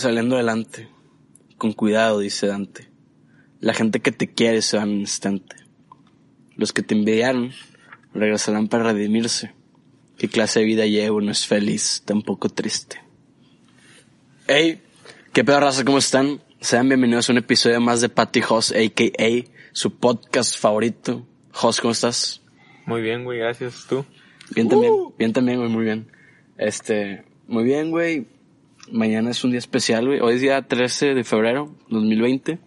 saliendo adelante. Con cuidado, dice Dante. La gente que te quiere se va en un instante. Los que te envidiaron regresarán para redimirse. ¿Qué clase de vida llevo? No es feliz, tampoco triste. Hey, qué pedo raza, ¿cómo están? Sean bienvenidos a un episodio más de Patty Hoss, a.k.a. su podcast favorito. Hoss, ¿cómo estás? Muy bien, güey, gracias. ¿Tú? Bien también, bien también, güey, muy bien. Este, muy bien, güey. Mañana es un día especial, güey. Hoy es día 13 de febrero 2020.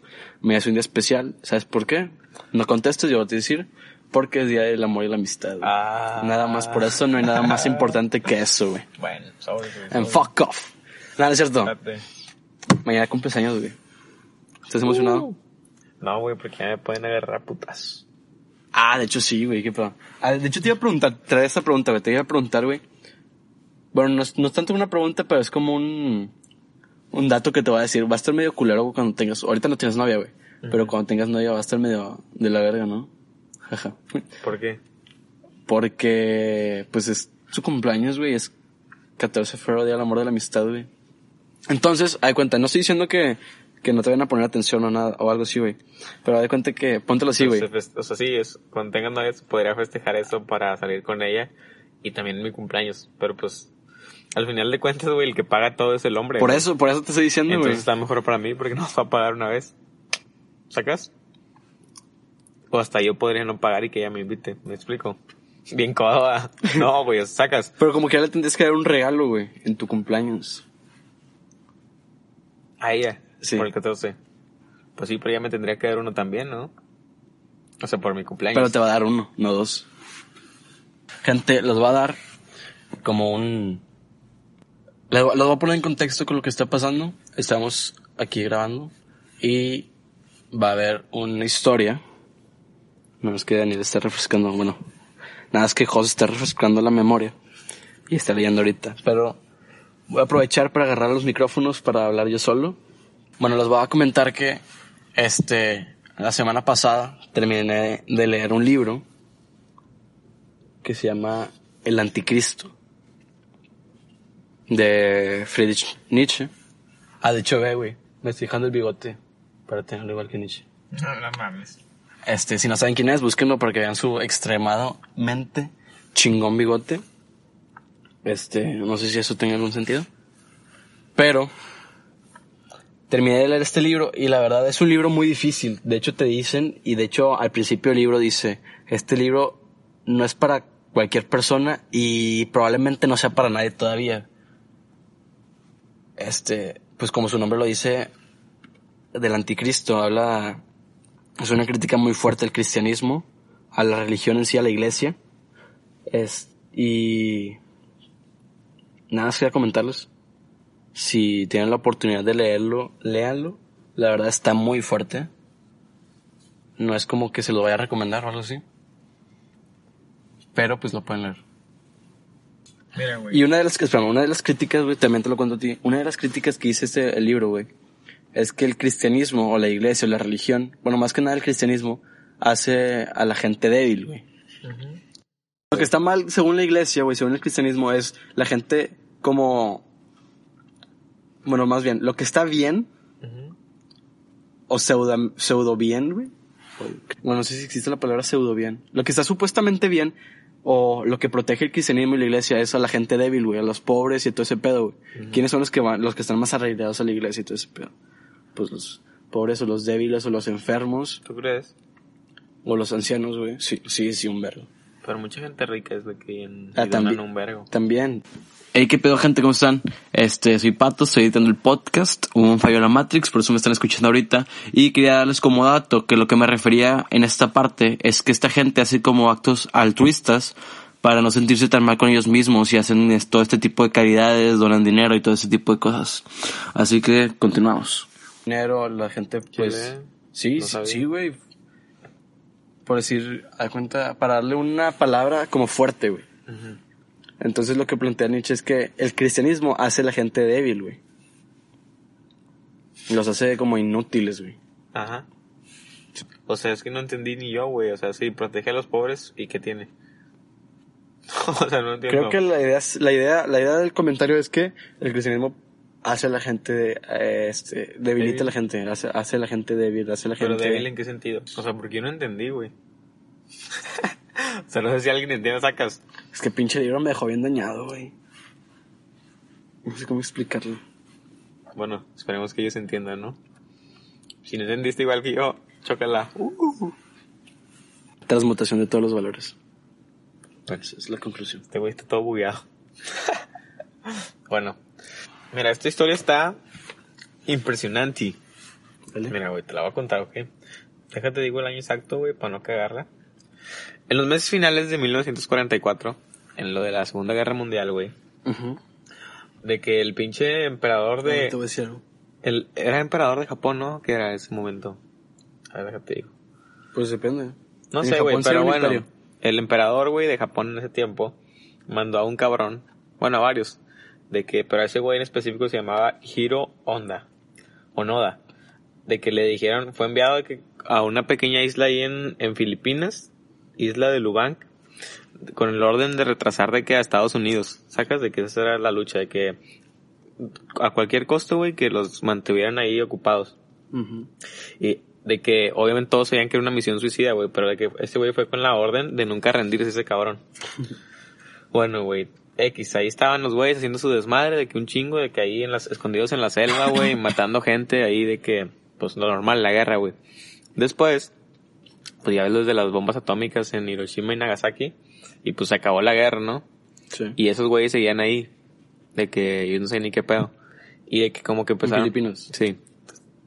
Mañana es un día especial. ¿Sabes por qué? No contestes, yo voy a decir. Porque es día del amor y la amistad. güey. Ah. Nada más, por eso no hay nada más importante que eso, güey. Bueno, sobre, güey. And sobre. fuck off. Nada, es cierto. Espérate. Mañana cumples años, güey. ¿Estás emocionado? No, güey, porque ya me pueden agarrar putas. Ah, de hecho sí, güey, qué pedo. Ah, de hecho te iba a preguntar, trae esa pregunta, güey, te iba a preguntar, güey. Bueno, no es, no es tanto una pregunta, pero es como un, un dato que te voy a decir. Va a estar medio culero cuando tengas, ahorita no tienes novia, güey. Pero cuando tengas novia va a estar medio de la verga, ¿no? Jaja. ¿Por qué? Porque, pues es su cumpleaños, güey, es 14 de febrero, día del amor de la amistad, güey. Entonces, de cuenta, no estoy diciendo que, que no te vayan a poner atención o nada, o algo así, güey. Pero de cuenta que, póntelo así, güey. O sea, sí, es, cuando tengan novias podría festejar eso para salir con ella y también en mi cumpleaños. Pero pues, al final de cuentas, güey, el que paga todo es el hombre. Por güey. eso, por eso te estoy diciendo, güey. Entonces está mejor para mí porque no va a pagar una vez. ¿Sacas? O hasta yo podría no pagar y que ella me invite. ¿Me explico? Bien coda. No, güey, sacas. Pero como que ya le tendrías que dar un regalo, güey, en tu cumpleaños. A ella. Sí. Por el 14. Pues sí, pero ella me tendría que dar uno también, ¿no? O sea, por mi cumpleaños. Pero te va a dar uno, no dos. Gente, los va a dar como un... Los voy a poner en contexto con lo que está pasando. Estamos aquí grabando y va a haber una historia. Menos que Daniel esté refrescando, bueno, nada es que José está refrescando la memoria y está leyendo ahorita. Pero voy a aprovechar para agarrar los micrófonos para hablar yo solo. Bueno, les voy a comentar que este la semana pasada terminé de leer un libro que se llama El Anticristo de Friedrich Nietzsche. Ah, de hecho, ve, güey, me estoy dejando el bigote para tenerlo igual que Nietzsche. No, no mames. Este, si no saben quién es, búsquenlo para que vean su extremadamente chingón bigote. Este, no sé si eso tenga algún sentido. Pero, terminé de leer este libro y la verdad es un libro muy difícil. De hecho, te dicen, y de hecho al principio del libro dice, este libro no es para cualquier persona y probablemente no sea para nadie todavía. Este, pues como su nombre lo dice, del anticristo, habla es una crítica muy fuerte al cristianismo, a la religión en sí, a la iglesia. Es, y nada más quería comentarles. Si tienen la oportunidad de leerlo, léanlo. La verdad está muy fuerte. No es como que se lo vaya a recomendar o algo así. Pero pues lo pueden leer. Mira, güey. Y una de las, espérame, una de las críticas, güey, también te lo cuento a ti. Una de las críticas que dice este el libro, güey, es que el cristianismo o la iglesia o la religión, bueno, más que nada el cristianismo, hace a la gente débil, güey. Lo que está mal, según la iglesia, güey, según el cristianismo, es la gente como, bueno, más bien, lo que está bien, o pseudo, pseudo bien, güey. Bueno, no sé si existe la palabra pseudo bien. Lo que está supuestamente bien, o lo que protege el cristianismo y la iglesia es a la gente débil, güey, a los pobres y todo ese pedo, güey. ¿Quiénes son los que van, los que están más arraigados a la iglesia y todo ese pedo? Pues los pobres o los débiles o los enfermos ¿Tú crees? o los ancianos, güey. Sí, sí, sí, un vergo. Pero mucha gente rica es de que en, Ah, también. un vergo. También. Hey, ¿qué pedo, gente? ¿Cómo están? Este, soy Pato, estoy editando el podcast. Hubo un fallo en la Matrix, por eso me están escuchando ahorita. Y quería darles como dato que lo que me refería en esta parte es que esta gente hace como actos altruistas para no sentirse tan mal con ellos mismos y hacen todo este tipo de caridades, donan dinero y todo ese tipo de cosas. Así que continuamos. Dinero, la gente, pues... Sí, No sí, sabía. sí, güey. Por decir, a cuenta, para darle una palabra como fuerte, güey. Entonces lo que plantea Nietzsche es que el cristianismo hace a la gente débil, güey. Los hace como inútiles, güey. Ajá. O sea, es que no entendí ni yo, güey. O sea, sí, protege a los pobres y ¿qué tiene? o sea, no entiendo. Creo que la idea, la idea, la idea del comentario es que el cristianismo hace a la gente, eh, este, debilita a la gente, hace, hace a la gente débil, hace a la Pero gente... débil en qué sentido? O sea, porque yo no entendí, güey. o sea, no sé si alguien entiende, sacas. Es que pinche libro me dejó bien dañado, güey. No sé cómo explicarlo. Bueno, esperemos que ellos entiendan, ¿no? Si no entendiste igual que yo, chócala. Uh. Transmutación de todos los valores. Bueno, Esa es la conclusión. este güey está todo bugueado. bueno, mira, esta historia está impresionante. ¿Vale? Mira, güey, te la voy a contar, ¿ok? Déjate digo el año exacto, güey, para no cagarla. En los meses finales de 1944, en lo de la Segunda Guerra Mundial, güey, de que el pinche emperador de... Te voy a decir algo. El, era emperador de Japón, ¿no? Que era ese momento. A ver, déjate digo. Pues depende. No En sé, güey, pero bueno. imperio. El emperador, güey, de Japón en ese tiempo mandó a un cabrón, bueno, a varios, de que, pero ese güey en específico se llamaba Hiro Honda, Onoda, de que le dijeron, fue enviado a una pequeña isla ahí en, en Filipinas, isla de Lubang, con el orden de retrasar de que a Estados Unidos, sacas de que esa era la lucha, de que a cualquier costo, güey, que los mantuvieran ahí ocupados. Y de que obviamente todos sabían que era una misión suicida, güey, pero de que este güey fue con la orden de nunca rendirse ese cabrón. bueno, güey, X, ahí estaban los güeyes haciendo su desmadre, de que un chingo, de que ahí en las, escondidos en la selva, güey, matando gente ahí, de que, pues lo normal, la guerra, güey. Después, pues ya ves los de las bombas atómicas en Hiroshima y Nagasaki, y pues se acabó la guerra, ¿no? Sí. Y esos güeyes seguían ahí, de que yo no sé ni qué pedo. Y de que como que empezaron... Filipinos. Sí.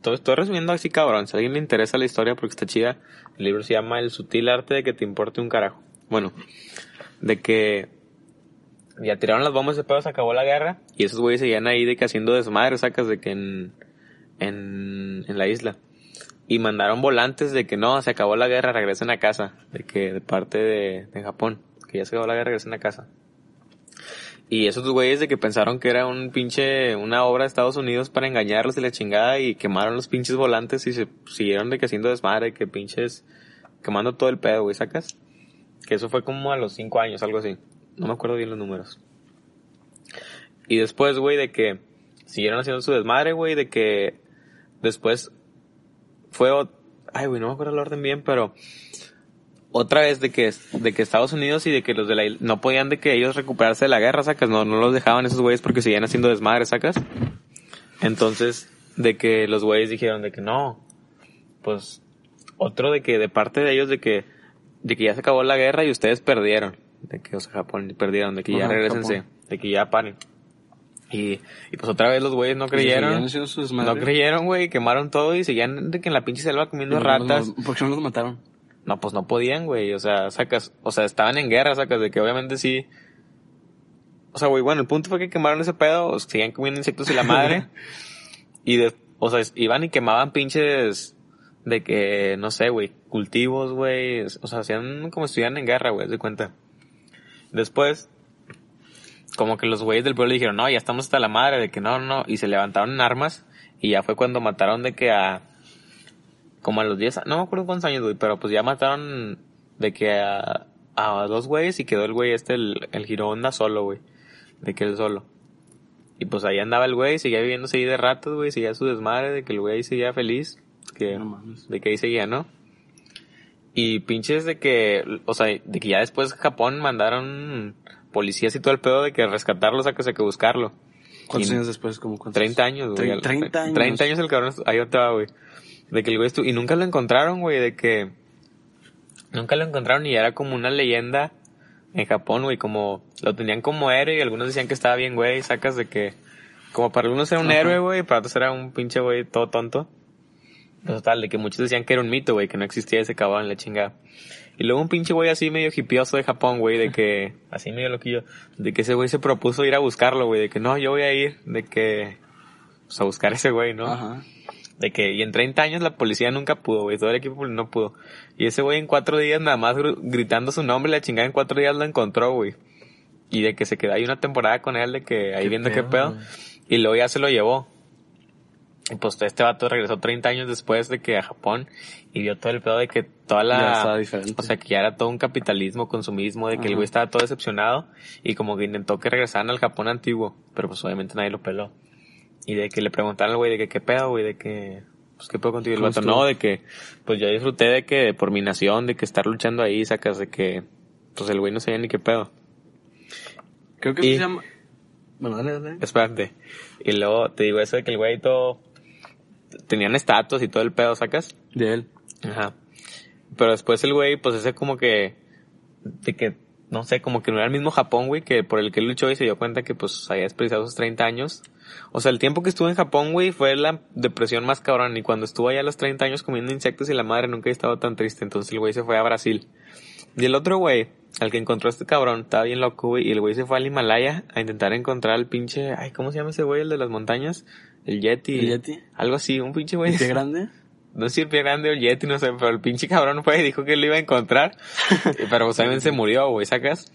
Todo estoy resumiendo así, cabrón. Si a alguien le interesa la historia porque está chida, el libro se llama El sutil arte de que te importe un carajo. Bueno, de que ya tiraron las bombas de pedo, se acabó la guerra y esos güeyes seguían ahí de que haciendo desmadre, sacas de que en, en, en la isla. Y mandaron volantes de que no, se acabó la guerra, regresen a casa. De que de parte de, de Japón, que ya se acabó la guerra, regresen a casa. Y esos güeyes de que pensaron que era un pinche, una obra de Estados Unidos para engañarlos y la chingada y quemaron los pinches volantes y se siguieron de que haciendo desmadre, que pinches, quemando todo el pedo, güey, ¿sacas? Que eso fue como a los cinco años, algo así. No me acuerdo bien los números. Y después, güey, de que siguieron haciendo su desmadre, güey, de que después fue, ay, güey, no me acuerdo el orden bien, pero otra vez de que, de que Estados Unidos y de que los de la isla no podían de que ellos recuperarse de la guerra, sacas, no, no los dejaban esos güeyes porque seguían haciendo desmadre, sacas. Entonces, de que los güeyes dijeron de que no, pues, otro de que de parte de ellos de que, de que ya se acabó la guerra y ustedes perdieron, de que, o sea, Japón perdieron, de que ya regresense, Japón. de que ya paren. Y, y pues otra vez los güeyes no creyeron. seguían haciendo su desmadre. No creyeron, güey, quemaron todo y seguían de que en la pinche selva comiendo no- ratas. no- ¿Por qué no los mataron? No, pues no podían, güey. O sea, sacas, o sea, estaban en guerra, sacas, de que obviamente sí. O sea, güey, bueno, el punto fue que quemaron ese pedo, seguían comiendo insectos y la madre. y de, o sea, iban y quemaban pinches de que, no sé, güey, cultivos, güey. O sea, hacían como si estuvieran en guerra, güey, de cuenta. Después, como que los güeyes del pueblo dijeron, no, ya estamos hasta la madre, de que no, no, y se levantaron en armas, y ya fue cuando mataron de que a, como a los 10, no me acuerdo cuántos años, güey, pero pues ya mataron de que a, a dos güeyes y quedó el güey este, el, el Honda solo, güey, de que él solo. Y pues ahí andaba el güey, seguía viviendo ahí de ratos, güey, seguía su desmadre, de que el güey seguía feliz, que, No de que ahí seguía, ¿no? Y pinches de que, o sea, de que ya después Japón mandaron policías y todo el pedo de que rescatarlo, o sea, que, buscarlo. ¿Cuántos Y- años después? Como cuántos? 30 años, güey. Tre- 30 años. 30 años el cabrón, ahí va, güey. De que el güey estuvo, y nunca lo encontraron, güey, de que, nunca lo encontraron y era como una leyenda en Japón, güey, como, lo tenían como héroe y algunos decían que estaba bien, güey, sacas de que, como para algunos era un Ajá. héroe, güey, para otros era un pinche güey todo tonto. Total, de que muchos decían que era un mito, güey, que no existía ese cabrón, la chingada. Y luego un pinche güey así medio hipioso de Japón, güey, de que, así medio loquillo, de que ese güey se propuso ir a buscarlo, güey, de que no, yo voy a ir, de que, pues a buscar a ese güey, ¿no? Ajá. De que, y en 30 años la policía nunca pudo, güey, todo el equipo no pudo. Y ese güey en cuatro días nada más gr- gritando su nombre, la chingada en cuatro días lo encontró, güey. Y de que se quedó ahí una temporada con él, de que ahí Qué viendo qué pedo, pedo. güey. Y luego ya se lo llevó. Y pues este vato regresó 30 años después de que a Japón y vio todo el pedo de que toda la... Ya estaba diferente. O sea, que ya era todo un capitalismo, consumismo, de que el güey estaba todo decepcionado y como que intentó que regresaran al Japón antiguo, pero pues obviamente nadie lo peló. Y de que le preguntaron al güey de que qué pedo, güey, de que, pues qué pedo contigo. El ¿Cómo vato, no, de que, pues yo disfruté de que por mi nación, de que estar luchando ahí, sacas de que, pues el güey no sabía ni qué pedo. Creo que Y- se llama... Bueno, dale, dale. Espérate. Y luego te digo eso de que el güey todo, tenían estatus y todo el pedo, sacas. De él. Ajá. Pero después el güey, pues ese como que, de que, no sé, como que no era el mismo Japón, güey, que por el que él luchó y se dio cuenta que pues había desperdiciado sus 30 años. O sea, el tiempo que estuvo en Japón, güey, fue la depresión más cabrón. Y cuando estuvo allá a los 30 años comiendo insectos y la madre nunca había estado tan triste. Entonces el güey se fue a Brasil. Y el otro güey, al que encontró a este cabrón, estaba bien loco, güey. Y el güey se fue al Himalaya a intentar encontrar al pinche, ay, ¿cómo se llama ese güey? El de las montañas. El Yeti. ¿El Yeti? Algo así, un pinche güey. ¿Qué grande? No sé si el pie grande o el Yeti, no sé, pero el pinche cabrón fue y dijo que lo iba a encontrar. pero pues obviamente se murió, güey, sacas.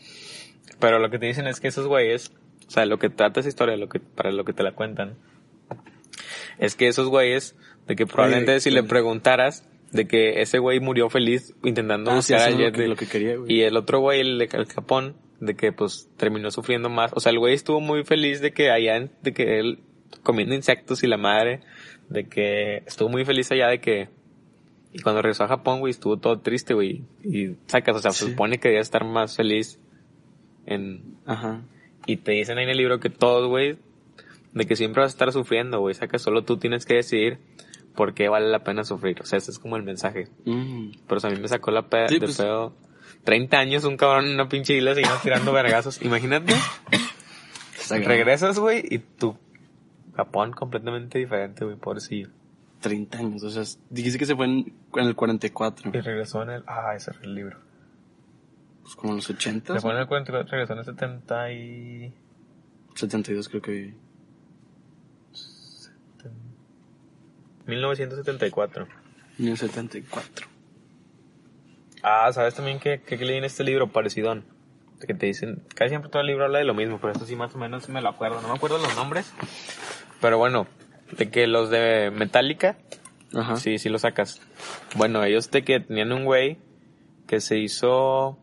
Pero lo que te dicen es que esos güeyes, o sea, lo que trata esa historia, lo que, para lo que te la cuentan, es que esos güeyes, de que probablemente si le preguntaras, de que ese güey murió feliz intentando Ah, sí, buscar lo que, Yeti. lo que quería, güey. Y el otro güey, el el Japón, de que pues terminó sufriendo más. O sea, el güey estuvo muy feliz de que allá, de que él comiendo insectos y la madre, de que estuvo muy feliz allá de que... Y cuando regresó a Japón, güey, estuvo todo triste, güey. Y sacas, o sea, se Sí. supone que debía estar más feliz en... Ajá. Y te dicen ahí en el libro que todos, güey, de que siempre vas a estar sufriendo, güey. Sacas, solo tú tienes que decidir por qué vale la pena sufrir. O sea, ese es como el mensaje. Mm. Pero o sea, a mí me sacó la pe Sí, de pues- pedo. 30 años, un cabrón en una pinche isla siguiendo tirando vergazos. Imagínate, regresas, güey, y tu Japón completamente diferente, güey, pobrecillo. 30 años, o sea, dijiste que se fue en, en el 44. Y regresó en el... Ah, ese era el libro. Pues como en los 80. Se fue en el 44, regresó en el 70 y... 72 creo que... 1974. 1974. Ah, ¿sabes también que, que leí en este libro? Parecidón. Que te dicen, casi siempre todo el libro habla de lo mismo, pero esto sí más o menos me lo acuerdo. No me acuerdo los nombres. Pero bueno, de que los de Metallica, Ajá. sí, sí lo sacas. Bueno, ellos de que tenían un güey que se hizo,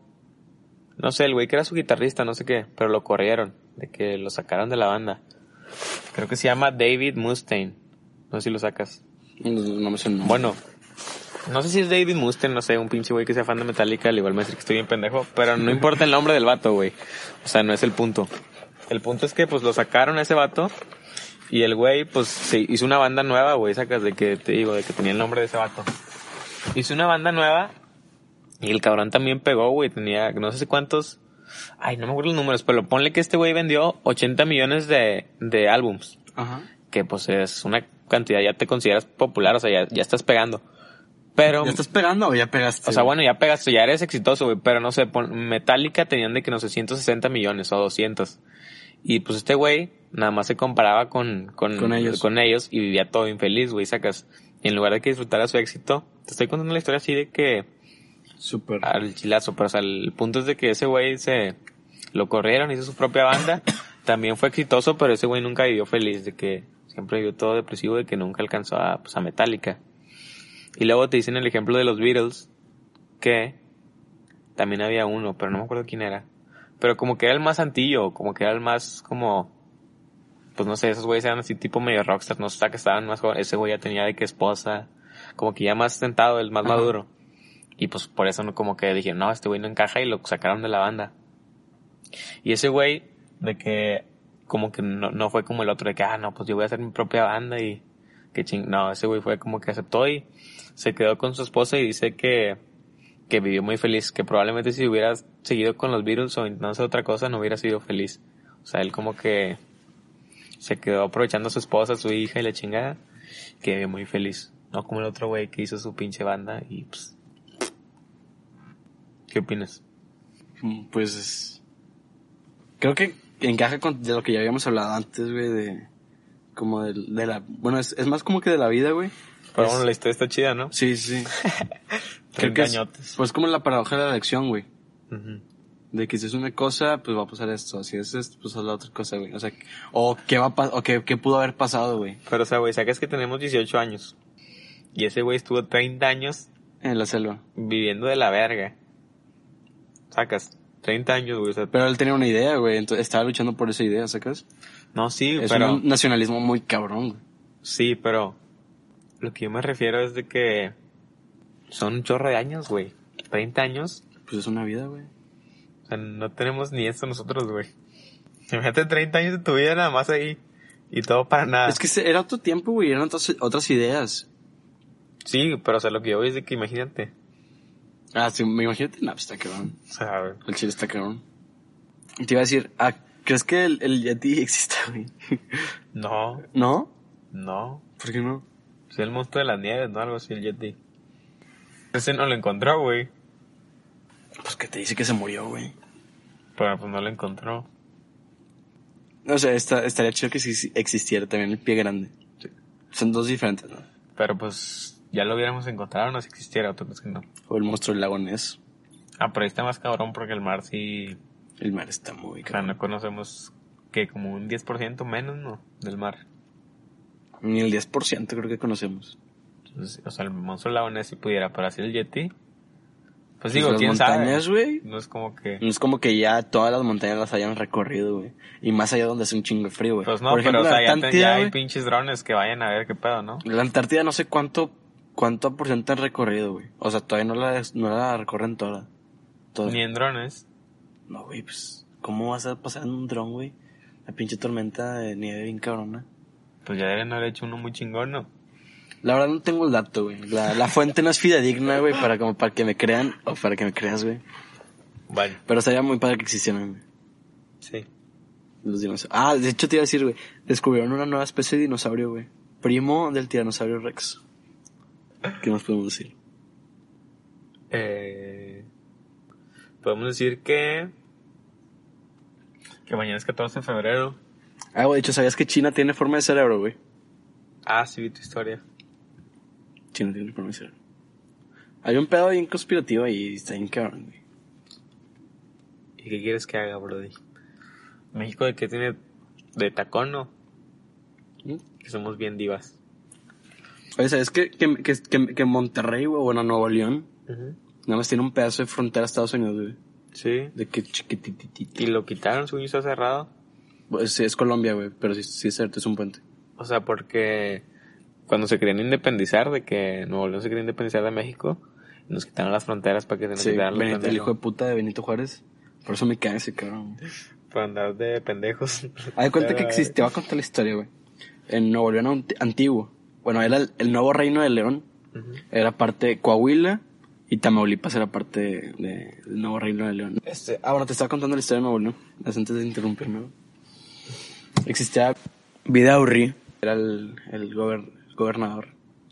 no sé, el güey que era su guitarrista, no sé qué, pero lo corrieron, de que lo sacaron de la banda. Creo que se llama David Mustaine. No sé si lo sacas. No, no me suena. Bueno, no sé si es David Mustaine, no sé, un pinche güey que sea fan de Metallica, al igual me dice que estoy bien pendejo, pero no importa el nombre del vato, güey. O sea, no es el punto. El punto es que pues lo sacaron a ese vato y el güey pues se hizo una banda nueva, güey, sacas de que te digo, de que tenía el nombre de ese vato. Hizo una banda nueva y el cabrón también pegó, güey, tenía no sé cuántos, ay, no me acuerdo los números, pero ponle que este güey vendió 80 millones de, de álbums Ajá. que pues es una cantidad, ya te consideras popular, o sea, ya, ya estás pegando. Pero, ¿Ya estás pegando o ya pegaste? o sea, bueno, ya pegaste, ya eres exitoso, güey, pero no sé, pon- Metallica tenían de que no sé, 160 millones o 200. Y pues este güey nada más se comparaba con, con, Con ellos. con ellos y vivía todo infeliz, güey, sacas. En lugar de que disfrutara su éxito, te estoy contando la historia así de que Súper. al chilazo, pero o sea, el punto es de que ese güey se lo corrieron, hizo su propia banda, también fue exitoso, pero ese güey nunca vivió feliz, de que siempre vivió todo depresivo, de que nunca alcanzó a, pues, a Metallica. Y luego te dicen el ejemplo de los Beatles, que también había uno, pero no me acuerdo quién era. Pero como que era el más antillo, como que era el más como, pues no sé, esos güeyes eran así tipo medio rockstars, no sé, que estaban más jóvenes, ese güey ya tenía de que esposa, como que ya más sentado, el más Ajá. maduro. Y pues por eso no, como que dije, no, este güey no encaja y lo sacaron de la banda. Y ese güey, de que como que no, no fue como el otro, de que, ah, no, pues yo voy a hacer mi propia banda y que ching. No, ese güey fue como que aceptó y se quedó con su esposa y dice que, que vivió muy feliz, que probablemente si hubiera seguido con los Beatles o intentando otra cosa no hubiera sido feliz. O sea, él como que se quedó aprovechando a su esposa, a su hija y la chingada, que vivió muy feliz. No como el otro güey que hizo su pinche banda y pues... ¿Qué opinas? Mm, Pues. Creo que encaja con de lo que ya habíamos hablado antes, güey, de. Como de, de la. Bueno, es, es más como que de la vida, güey. Pero Es- bueno, la historia está chida, ¿no? Sí, sí. Creo que es, pues como la paradoja de la elección, güey. Ujú. De que si es una cosa, pues va a pasar esto. Si es esto, pues es la otra cosa, güey. O sea, o qué va a o qué, qué pudo haber pasado, güey. Pero, o sea, güey, sacas que tenemos 18 años. Y ese güey estuvo 30 años En la selva. viviendo de la verga. Sacas, 30 años, güey. O sea, Pero él tenía una idea, güey. Entonces estaba luchando por esa idea, ¿sacas? No, sí, Es pero... un nacionalismo muy cabrón, güey. Sí, pero lo que yo me refiero es de que son un chorro de años, güey. 30 años. Pues es una vida, güey. O sea, no tenemos ni esto nosotros, güey. Imagínate 30 años de tu vida nada más ahí. Y todo para nada. Es que era otro tiempo, güey, eran otras, otras ideas. Sí, pero o sea, lo que yo voy es de que imagínate. Ah, sí, me imagínate, no, pues está cabrón. O sea, güey. El chile está cabrón. Y Te iba a decir, ah, ¿crees que el, el Yeti exista, güey? no, ¿No? no. ¿Por qué no? Es el monstruo de las nieves, ¿no? Algo así, el Yeti. Ese no lo encontró, güey. Pues que te dice que se murió, güey. Pero pues no lo encontró. O sea, está, estaría chido que sí existiera también el pie grande. Son dos diferentes, ¿no? Pero pues ya lo hubiéramos encontrado, no si existiera, ¿tú crees que no? O el monstruo del lago Ness. Ah, pero ahí está más cabrón porque el mar sí... El mar está muy O sea, cabrón. no conocemos que como un 10% menos, ¿no? Del mar. Ni el 10% creo que conocemos. Entonces, o sea, el monstruo lagonés si pudiera, pero así el Yeti. Pues Pues digo, las quién montañas, sabe. güey. No es como que... No es como que ya todas las montañas las hayan recorrido, güey. Y más allá donde hace un chingo de frío, güey. Pues no, Por ejemplo, pero o sea, la ya, ya hay pinches drones que vayan a ver qué pedo, ¿no? La Antártida no sé cuánto, cuánto por ciento han recorrido, güey. O sea, todavía no la, no la recorren toda. toda. Ni en drones. No, güey, pues, ¿cómo vas a pasar en un dron, güey? La pinche tormenta de nieve bien cabrona. Pues ya deben haber hecho uno muy chingón, ¿no? La verdad no tengo el dato, güey. La, la fuente no es fidedigna, güey, para como para que me crean o para que me creas, güey. Vale. Pero sería muy padre que existieran, güey. Sí. Los dinosaurios. Ah, de hecho te iba a decir, güey. Descubrieron una nueva especie de dinosaurio, güey. Primo del tiranosaurio Rex. ¿Qué más podemos decir? Eh, podemos decir que... Que mañana es 14 de febrero. Ah, güey, de hecho, ¿sabías que China tiene forma de cerebro, güey? Ah, sí, vi tu historia. China tiene forma de cerebro. Hay un pedo bien conspirativo ahí, está bien cabrón, güey. ¿Y qué quieres que haga, Brody? México de qué tiene de tacón, ¿no? ¿Mm? Que somos bien divas. Oye, ¿sabes que, que, que, que, Monterrey, güey, bueno, Nuevo León, nada más tiene un pedazo de frontera a Estados Unidos, güey? Sí. De que chiquitititito. Y lo quitaron, su está cerrado. Pues, sí, es Colombia, güey, pero sí, sí es cierto, es un puente. O sea, porque cuando se querían independizar, de que Nuevo León se quería independizar de México, nos quitaron las fronteras para que se nos Sí, quitaran Benito, el hijo de puta de Benito Juárez. Por eso me cae ese cabrón. Por andar de pendejos. De cuenta que existe, te voy a contar la historia, güey. En Nuevo León anti- antiguo, bueno, era el, el nuevo reino de León, era parte de Coahuila y Tamaulipas era parte de- de- del nuevo reino de León. Este, ah, bueno, te estaba contando la historia de Nuevo León, antes de interrumpirme. güey. Existía Vidaurri, era el, el gober- gobernador.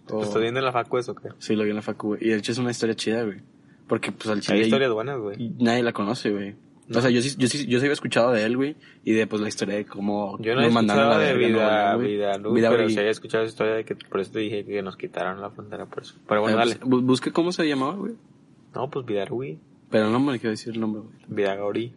O- ¿Estás viendo en la facu eso qué? Sí, lo vi en la facu, güey. Y de hecho es una historia chida, güey. Porque pues al chile Hay historias buenas, güey. nadie la conoce, güey. O sea, yo sí, yo sí, yo sí había escuchado de él, güey, y de pues la historia de cómo Yo no he mandaron a la de vida, vida, luz, Vida pero sí había escuchado esa historia de que por eso te dije que nos quitaron la frontera por eso. Pero bueno, Eh, dale. pues, bu- busque cómo se llamaba, güey. No, pues Vidarui, Pero no me quiero decir el nombre, güey. Vidagauri.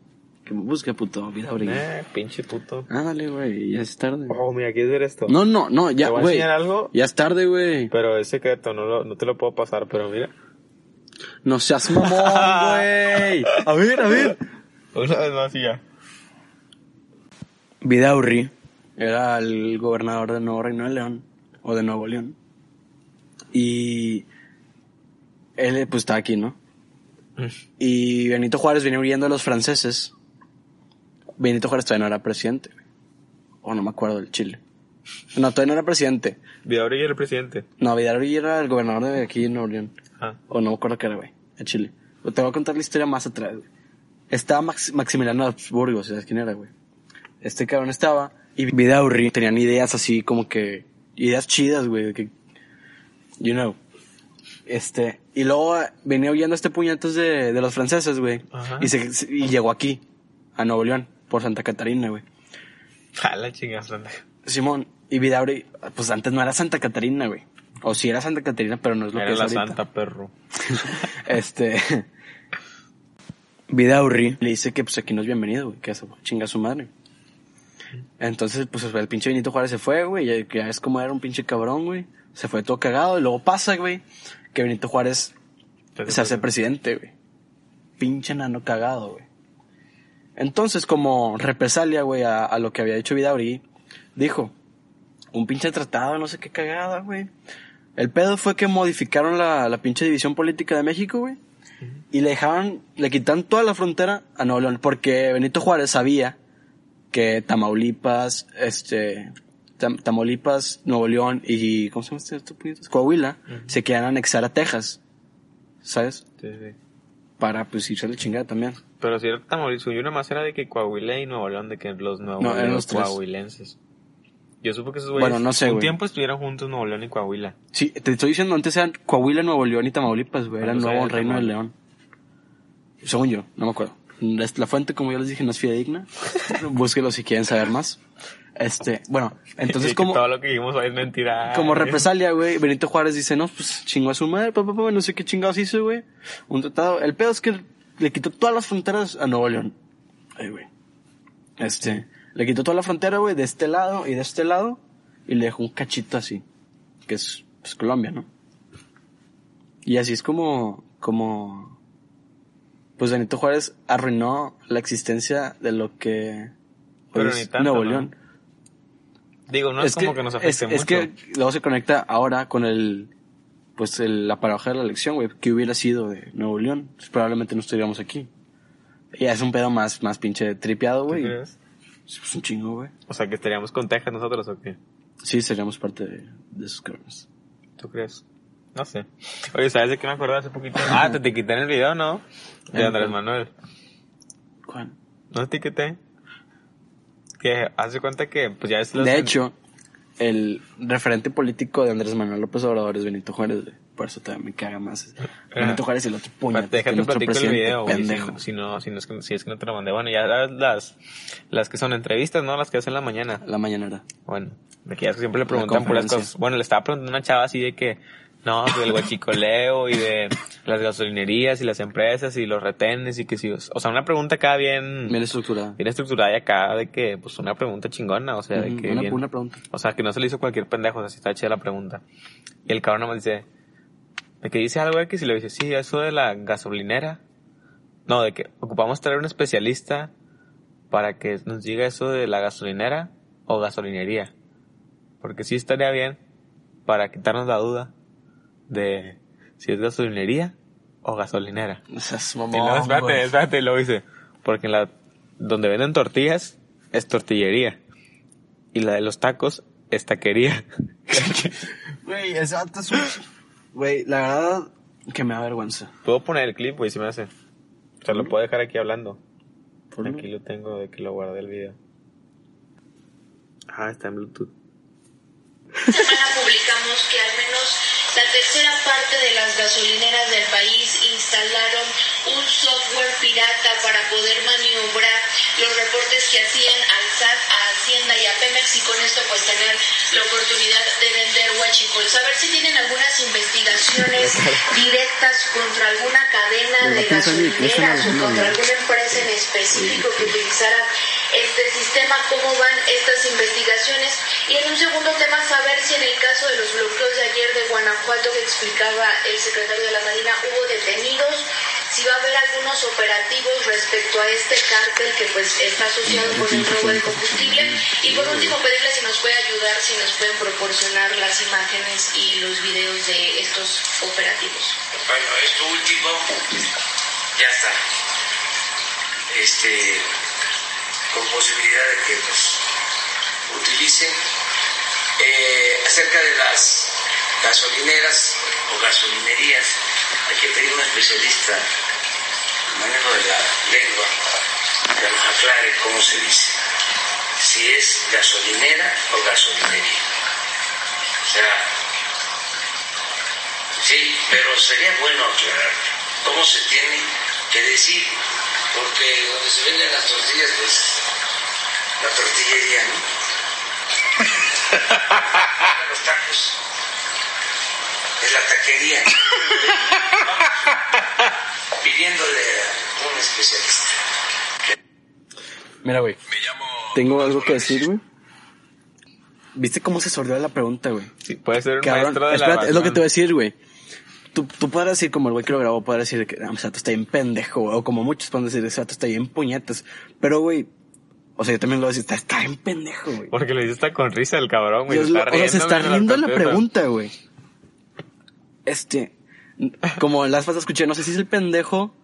Que busque, puto, vida. Eh, pinche puto. Ah, dale, güey, ya es tarde. Oh, mira, ¿quieres ver esto? No, no, no, ya, Te voy a güey. enseñar algo, Ya es tarde, güey. pero es secreto, no, lo, no te lo puedo pasar, pero mira. No seas mamón, güey. A ver, a ver. Una vez más y ya. Vidaurri era el gobernador del Nuevo Reino de León, o de Nuevo León. Y él, pues, estaba aquí, ¿no? Y Benito Juárez venía huyendo de los franceses. Benito Juárez todavía no era presidente. O no me acuerdo del Chile. No, todavía no era presidente. Vidauri era el presidente. No, Vidaurri era el gobernador de aquí en Nuevo León. Ah. O no me acuerdo qué era, güey. En Chile. Pero te voy a contar la historia más atrás, güey. Estaba Max- Maximiliano Habsburgo, ¿sabes quién era, güey? Este cabrón estaba. Y Vidaurri tenían ideas así como que. Ideas chidas, güey. Que, you know. Este. Y luego eh, venía huyendo este puñetos de, de los franceses, güey. Ajá. Y, se- y llegó aquí, a Nuevo León, por Santa Catarina, güey. A la chingada. Simón. Y Vidaurri, pues antes no era Santa Catarina, güey. O sí era Santa Catarina, pero no es lo Era que es la ahorita. santa perro. Este. Vidaurri le dice que pues aquí no es bienvenido, güey, que se chinga a su madre. Entonces, pues el pinche Benito Juárez se fue, güey, ya, ya es como era un pinche cabrón, güey. Se fue todo cagado y luego pasa, güey, que Benito Juárez se hace presidente, güey. Pinche nano cagado, güey. Entonces, como represalia, güey, a, a lo que había dicho Vidaurri, dijo, un pinche tratado, no sé qué cagada, güey. El pedo fue que modificaron la, la pinche división política de México, güey. Y le dejaban, le quitan toda la frontera a Nuevo León, porque Benito Juárez sabía que Tamaulipas, este, Tam- Tamaulipas, Nuevo León y, ¿cómo se llama este? Coahuila, se querían anexar a Texas, ¿sabes? Sí, sí. Para, pues, irse a la chingada también. Pero si era Tamaulipas, yo nada más era de que Coahuila y Nuevo León, de que los nuevos No, eran los tres. coahuilenses. Yo supe que esos güeyes Bueno, no sé, un güey. tiempo estuvieron juntos Nuevo León y Coahuila. Sí, te estoy diciendo, antes eran Coahuila, Nuevo León y Tamaulipas, güey. Era no Nuevo Reino de Tamaulipas. León. Según yo, no me acuerdo. La, la fuente, como ya les dije, no es fidedigna. Búsquelo si quieren saber más. Este, bueno, entonces como, Todo lo que dijimos hoy es mentira. como represalia, güey, Benito Juárez dice, no, pues chingó a su madre, papá, papá, no sé qué chingados hizo, güey. Un tratado. El pedo es que le quitó todas las fronteras a Nuevo León. Ay, güey. Este, le quitó toda la frontera, güey, de este lado y de este lado, y le dejó un cachito así, que es, pues, Colombia, ¿no? Y así es como, como, pues Benito Juárez arruinó la existencia de lo que Pero ni tanto, Nuevo ¿no? León. Digo, no es, como que, nos afecte es, mucho. es que luego se conecta ahora con el, pues el, la paradoja de la elección, güey, que hubiera sido de Nuevo León, pues, probablemente no estaríamos aquí. Y es un pedo más, más pinche tripeado, ¿Tú güey. crees? Es un chingo, güey. O sea, que estaríamos con Texas nosotros o qué? Sí, seríamos parte de, de esos cabrones. ¿Tú crees? No sé. Oye, ¿sabes de qué me acordé hace poquito? Ah, te etiqueté en el video, ¿no? De ¿En Andrés? Manuel. ¿Cuál? ¿No te etiqueté? Que hace cuenta que, pues ya es los... De hecho, el referente político de Andrés Manuel López Obrador es Benito Juárez, güey. Por eso también me caga más. Benito Juárez y el otro puño. Déjate platico el video, güey. Si, no- si no, es que, si es que no te lo mandé. Bueno, ya las, las que son entrevistas, ¿no? Las que hacen en la mañana. La mañanera. Bueno, de que ya siempre le preguntan por las cosas. Bueno, le estaba preguntando a una chava así de que, no, del guachicoleo y de las gasolinerías y las empresas y los retenes y que si, o sea, una pregunta acá bien, Bien estructurada. bien estructurada y acá de que, pues una pregunta chingona, o sea, de Ujú, que una, bien- una pregunta. o sea, que no se le hizo cualquier pendejo, o sea, si está chida la pregunta. Y el cabrón nomás dice, de que dice algo X y le dice, sí, eso de la gasolinera. No, de que ocupamos traer un especialista para que nos diga eso de la gasolinera o gasolinería. Porque sí estaría bien para quitarnos la duda de si es gasolinería o gasolinera. O sea, es Y mamón, espérate, espérate, y luego dice, porque en la, donde venden tortillas es tortillería. Y la de los tacos es taquería. Güey, ese vato es un... Güey, la verdad que me da vergüenza. Puedo poner el clip, güey, si me hace. O sea, lo puedo dejar aquí hablando. Por Aquí lo tengo de que lo guardé el video. Ah, está en Bluetooth. semana publicamos que al menos la tercera parte de las gasolineras del país instalaron un software pirata para poder maniobrar los reportes que hacían al SAT, a Hacienda y a Pemex y con esto pues tener la oportunidad de vender huachicol. Saber si tienen algunas investigaciones directas contra alguna cadena de gasolineras o contra alguna empresa en específico que utilizara este sistema, cómo van estas investigaciones. Y en un segundo tema, saber si en el caso de los bloqueos de ayer de Guanajuato que explicaba el secretario de la Marina, hubo detenidos, si va a haber algunos operativos respecto a este cártel que pues está asociado con el robo de combustible. Y por último, pedirle si nos puede ayudar, si nos pueden proporcionar las imágenes y los videos de estos operativos. Bueno, esto último ya está. Este, con posibilidad de que nos utilicen. Eh, acerca de las gasolineras o gasolinerías, hay que pedir un especialista en manejo de la lengua que nos aclare cómo se dice. Si es gasolinera o gasolinería. O sea, Sí, pero sería bueno aclarar cómo se tiene que decir, porque donde se venden las tortillas, pues la tortillería, ¿no? Los tacos es la taquería. Vamos pidiéndole a un especialista. Mira, güey. Tengo algo que decir, güey. ¿Viste cómo se sordió la pregunta, güey? Sí, puede ser un Cabrón, maestro de espérate, la es lo que te voy a decir, güey. Tú, tú podrás decir, como el güey que lo grabó, podrás decir que, ah, ese vato está bien pendejo, o como muchos pueden decir, ese vato está bien puñetas. Pero, güey, O sea, yo también lo decía, está, está bien pendejo, güey. Porque lo dice está con risa el cabrón, güey. Lo- está o sea, se está riendo la pregunta, güey. Este, como las pasas escuché, no sé si es el pendejo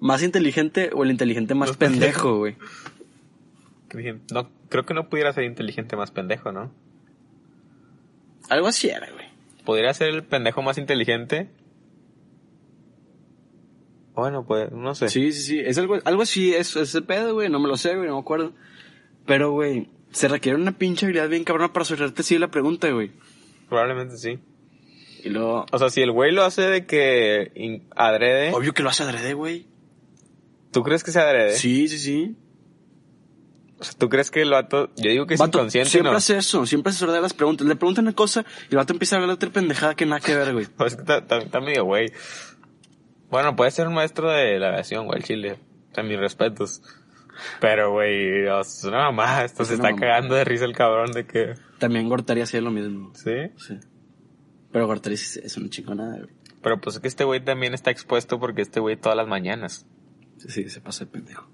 más inteligente o el inteligente más pendejo, güey. No, creo que no pudiera ser inteligente más pendejo, ¿no? Algo así era, güey. Podría ser el pendejo más inteligente. Bueno, pues, no sé. Sí, sí, sí. Es algo, algo así, es, es el pedo, güey. No me lo sé, güey, no me acuerdo. Pero, güey, se requiere una pinche habilidad bien cabrona para soltarte así la pregunta, güey. Probablemente sí. Y luego, O sea, si el güey lo hace de que adrede, obvio que lo hace adrede, güey. ¿tú crees que se adrede? Sí, sí, sí. O sea, ¿tú crees que el vato, yo digo que es Vato, inconsciente, siempre ¿no? hace eso, siempre hace de las preguntas. Le preguntan una cosa y el vato empieza a hablar de otra pendejada que nada que ver, güey. Pues está, está- está medio güey. Bueno, puede ser un maestro de la aviación, güey, el chile. O sea, mis respetos. Pero, güey, o sea, es una mamá. Esto Es se está mamá. cagando de risa el cabrón de que... También Gortari hacía lo mismo. ¿Sí? Sí. Pero Gortari es, es una chingonada, güey. Pero pues es que este güey también está expuesto porque este güey todas las mañanas. Sí, sí, se pasa de pendejo.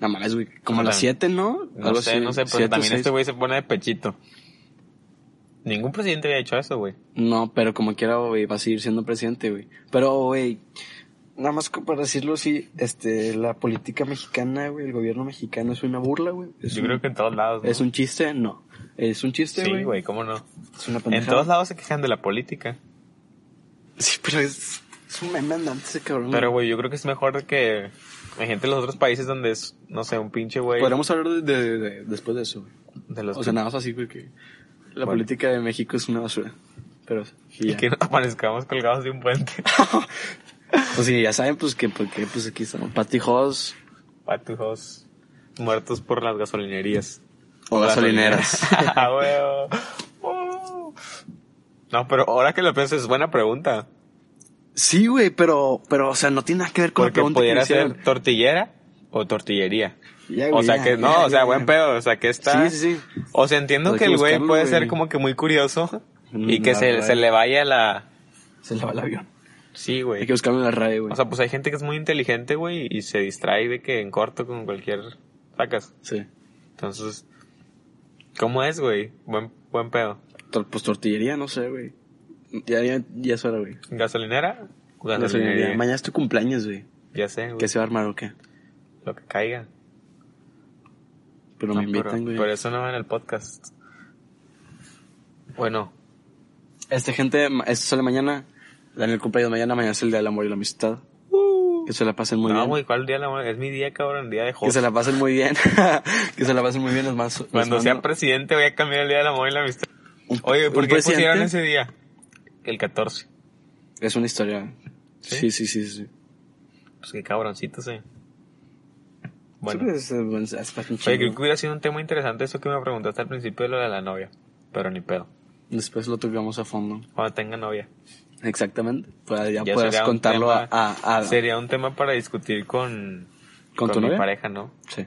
Nada más, güey. Como a las 7, ¿no? No Algo sé, así, no sé, pero siete, también seis. este güey se pone de pechito. Ningún presidente había hecho eso, güey. No, pero como quiera, güey, va a seguir siendo presidente, güey. Pero, güey, nada más para decirlo así, este, la política mexicana, güey, el gobierno mexicano es una burla, güey. Yo un- creo que en todos lados, ¿no? ¿Es un chiste? No. ¿Es un chiste, Sí, güey? güey, ¿cómo no? Es una En pendejada. todos lados se quejan de la política. Sí, pero es, es un meme andante ese cabrón. Pero, güey, yo creo que es mejor que... Hay gente en los otros países donde es, no sé, un pinche güey... Podríamos hablar de, de- de- después de eso, güey. De los O sea, nada más así, güey, que la Bueno. política de México es una basura. Pero, y que nos aparezcamos colgados de un puente. Pues sí, ya saben, pues que, porque, pues aquí estamos. Patijos Patujos muertos por las gasolinerías. o gasolineras. Ah, huevo. Uh. No, pero ahora que lo pienso es buena pregunta. Sí, güey, pero, pero, o sea, no tiene nada que ver con la Porque pregunta que pudiera hicieron. ser tortillera o tortillería. Ya, o sea ya, que, no, ya, o sea, buen pedo, o sea que está... Sí, sí, sí. O sea, entiendo Hay que que el güey puede güey. ser como que muy curioso y Mm, que la se, le vaya la... Se le va el avión. Sí, Hay güey. que buscarlo en la radio, güey. O sea, pues hay gente que es muy inteligente, güey, y se distrae de que en corto con cualquier... Sacas. sí. Entonces, ¿cómo es, güey? Buen, buen pedo. Pues tortillería, no sé, güey. Ya, ya, ya es hora, güey. ¿Gasolinera? Gasolinería. Mañana es tu cumpleaños, güey. Ya sé, güey. ¿Qué se va a armar o qué? Lo que caiga. Pero No, me invitan, güey. pero eso no va en el podcast. Bueno, Este, gente, esto sale mañana. Daniel cumpleaños mañana. Mañana es el día del amor y la amistad. Que se la pasen muy no, bien. güey, ¿cuál día? la- Es mi día, cabrón, día de Que host. se la pasen muy bien. que se la pasen muy bien. Es más, Cuando sea mando- presidente voy a cambiar el día del amor y la amistad. Oye, ¿por qué pusieron presidente- ese día? El 14. Es una historia. ¿Sí? Sí, sí, sí, sí. Pues qué cabroncito, sí. Bueno. Pues, es, es, es Oye, creo que hubiera sido un tema interesante eso que me preguntaste al principio de lo de la novia. Pero ni pedo. Después lo tocamos a fondo. Cuando tenga novia. Exactamente. Pues ya, Ya puedes contarlo tema- a, a, a- Sería un tema para discutir con, ¿Con tu mi novia? pareja, ¿no? Sí.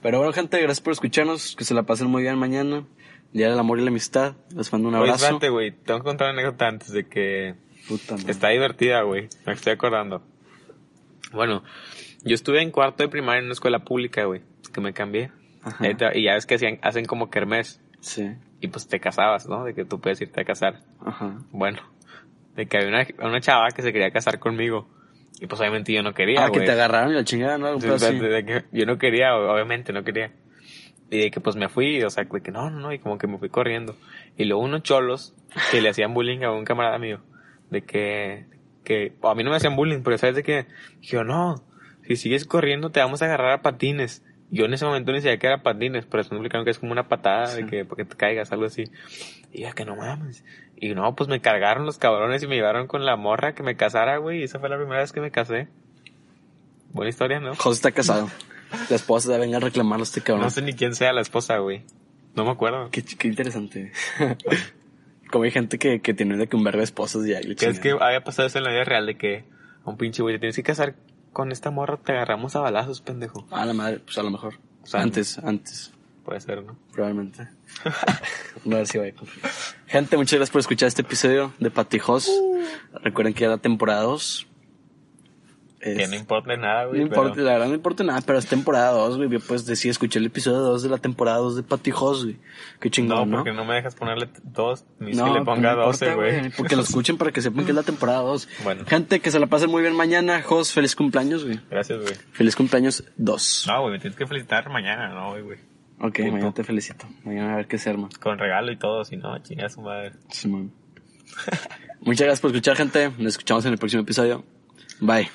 Pero bueno, gente, gracias por escucharnos. Que se la pasen muy bien mañana. Día del amor y la amistad. Les mando un Oye, abrazo. espérate, güey. Tengo que contar una anécdota antes de que Puta. Está divertida, güey. Me estoy acordando. Bueno, yo estuve en cuarto de primaria en una escuela pública, güey. Que me cambié. Ajá. Y ya ves que hacían, hacen como kermés. Sí. Y pues te casabas, ¿no? De que tú puedes irte a casar. Ajá. Bueno, de que había una, una chava que se quería casar conmigo. Y pues obviamente yo no quería, ah, que güey. te agarraron y la chingada, ¿no? De- de que yo no quería, obviamente no quería. Y de que pues me fui, o sea, de que no, no, no, y como que me fui corriendo. Y luego unos cholos que le hacían bullying a un camarada mío, de que, que, a mí no me hacían bullying, pero sabes de que, yo no, si sigues corriendo te vamos a agarrar a patines. Yo en ese momento ni sabía que era patines, pero eso me explicaron que es como una patada de que, para que te caigas, algo así. Y ya que no mames. Y no, pues me cargaron los cabrones y me llevaron con la morra que me casara, güey, y esa fue la primera vez que me casé. Buena historia, ¿no? José está casado. La esposa venir a reclamarlo a este cabrón. No sé ni quién sea la esposa, güey. No me acuerdo. Qué, qué interesante. Como hay gente que, que tiene de que un verbo de esposas y Que es que había pasado eso en la vida real de que a un pinche güey te tienes que casar con esta morra, te agarramos a balazos, pendejo. Ah, la madre, pues a lo mejor. O sea, antes, antes, Puede ser, ¿no? probablemente. no a ver si voy a confiar. Gente, muchas gracias por escuchar este episodio de Patijos. Recuerden que ya la temporada 2. Es- Que no importa nada, no güey. importa, pero- la verdad no importa nada, pero es temporada 2, güey. Yo pues decía, escuché el episodio 2 de la temporada 2 de Patijos, güey. Qué No, chingón, ¿no? porque no me dejas ponerle t- dos, ni No, que le pues ponga no importa, 12, güey. Porque lo escuchen para que sepan que es la temporada 2. Bueno. Gente, que se la pasen muy bien mañana. Jos, feliz cumpleaños, güey. Gracias, güey. Feliz cumpleaños 2. No, güey, me tienes que felicitar mañana, no, güey, güey. ok, punto. mañana te felicito. Mañana a ver qué se arma. Con regalo y todo, si no, chinga su madre. Simón. Muchas gracias por escuchar, gente. Nos escuchamos en el próximo episodio. Bye.